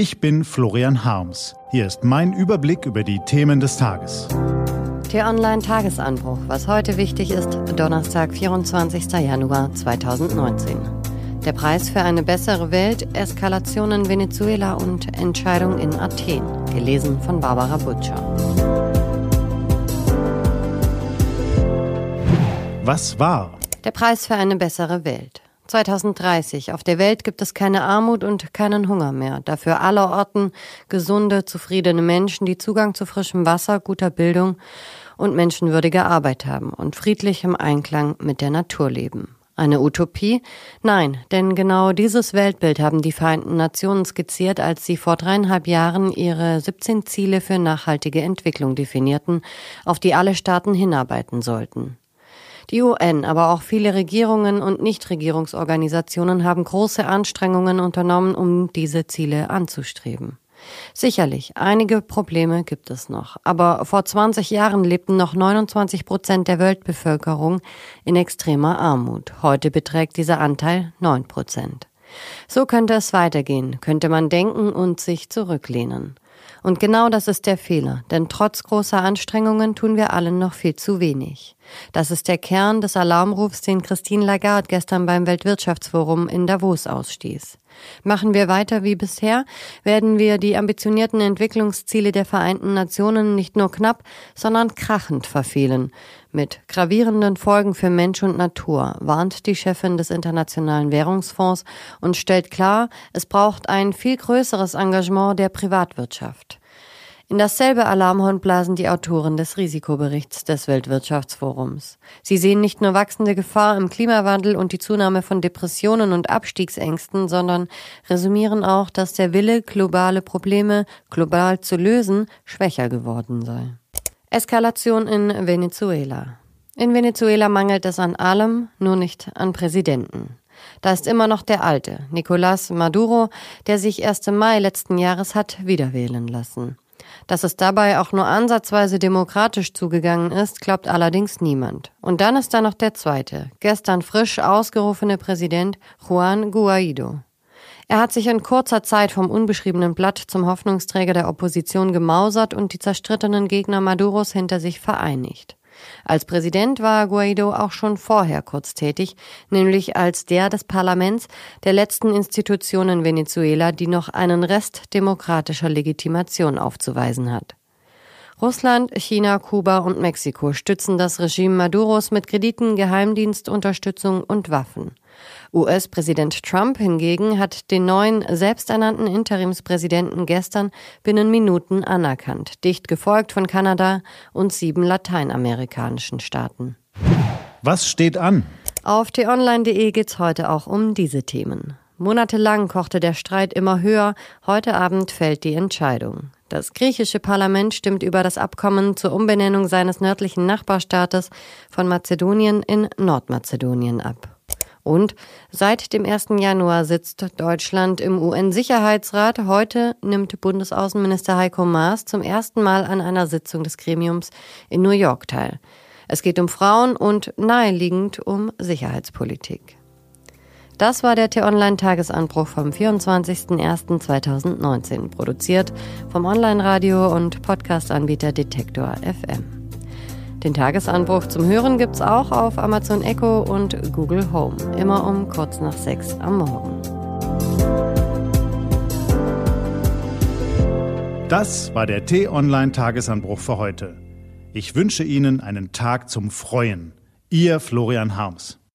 Ich bin Florian Harms. Hier ist mein Überblick über die Themen des Tages. T-Online Tagesanbruch. Was heute wichtig ist, Donnerstag, 24. Januar 2019. Der Preis für eine bessere Welt, Eskalation in Venezuela und Entscheidung in Athen. Gelesen von Barbara Butcher. Was war? Der Preis für eine bessere Welt. 2030. Auf der Welt gibt es keine Armut und keinen Hunger mehr. Dafür allerorten gesunde, zufriedene Menschen, die Zugang zu frischem Wasser, guter Bildung und menschenwürdiger Arbeit haben und friedlich im Einklang mit der Natur leben. Eine Utopie? Nein, denn genau dieses Weltbild haben die Vereinten Nationen skizziert, als sie vor dreieinhalb Jahren ihre 17 Ziele für nachhaltige Entwicklung definierten, auf die alle Staaten hinarbeiten sollten. Die UN, aber auch viele Regierungen und Nichtregierungsorganisationen haben große Anstrengungen unternommen, um diese Ziele anzustreben. Sicherlich, einige Probleme gibt es noch. Aber vor 20 Jahren lebten noch 29 Prozent der Weltbevölkerung in extremer Armut. Heute beträgt dieser Anteil 9 Prozent. So könnte es weitergehen, könnte man denken und sich zurücklehnen. Und genau das ist der Fehler, denn trotz großer Anstrengungen tun wir allen noch viel zu wenig. Das ist der Kern des Alarmrufs, den Christine Lagarde gestern beim Weltwirtschaftsforum in Davos ausstieß. Machen wir weiter wie bisher, werden wir die ambitionierten Entwicklungsziele der Vereinten Nationen nicht nur knapp, sondern krachend verfehlen. Mit gravierenden Folgen für Mensch und Natur, warnt die Chefin des Internationalen Währungsfonds und stellt klar, es braucht ein viel größeres Engagement der Privatwirtschaft. In dasselbe Alarmhorn blasen die Autoren des Risikoberichts des Weltwirtschaftsforums. Sie sehen nicht nur wachsende Gefahr im Klimawandel und die Zunahme von Depressionen und Abstiegsängsten, sondern resümieren auch, dass der Wille, globale Probleme global zu lösen, schwächer geworden sei. Eskalation in Venezuela. In Venezuela mangelt es an allem, nur nicht an Präsidenten. Da ist immer noch der alte, Nicolás Maduro, der sich erst im Mai letzten Jahres hat wiederwählen lassen. Dass es dabei auch nur ansatzweise demokratisch zugegangen ist, glaubt allerdings niemand. Und dann ist da noch der zweite, gestern frisch ausgerufene Präsident Juan Guaido. Er hat sich in kurzer Zeit vom unbeschriebenen Blatt zum Hoffnungsträger der Opposition gemausert und die zerstrittenen Gegner Maduros hinter sich vereinigt. Als Präsident war Guaido auch schon vorher kurz tätig, nämlich als der des Parlaments, der letzten Institution in Venezuela, die noch einen Rest demokratischer Legitimation aufzuweisen hat. Russland, China, Kuba und Mexiko stützen das Regime Maduros mit Krediten, Geheimdienstunterstützung und Waffen. US-Präsident Trump hingegen hat den neuen selbsternannten Interimspräsidenten gestern binnen Minuten anerkannt, dicht gefolgt von Kanada und sieben lateinamerikanischen Staaten. Was steht an? Auf t-online.de geht's heute auch um diese Themen. Monatelang kochte der Streit immer höher, heute Abend fällt die Entscheidung. Das griechische Parlament stimmt über das Abkommen zur Umbenennung seines nördlichen Nachbarstaates von Mazedonien in Nordmazedonien ab. Und seit dem 1. Januar sitzt Deutschland im UN-Sicherheitsrat. Heute nimmt Bundesaußenminister Heiko Maas zum ersten Mal an einer Sitzung des Gremiums in New York teil. Es geht um Frauen und naheliegend um Sicherheitspolitik. Das war der T-Online-Tagesanbruch vom 24.01.2019, produziert vom Online-Radio- und Podcast-Anbieter Detektor FM. Den Tagesanbruch zum Hören gibt's auch auf Amazon Echo und Google Home, immer um kurz nach sechs am Morgen. Das war der T-Online-Tagesanbruch für heute. Ich wünsche Ihnen einen Tag zum Freuen. Ihr Florian Harms.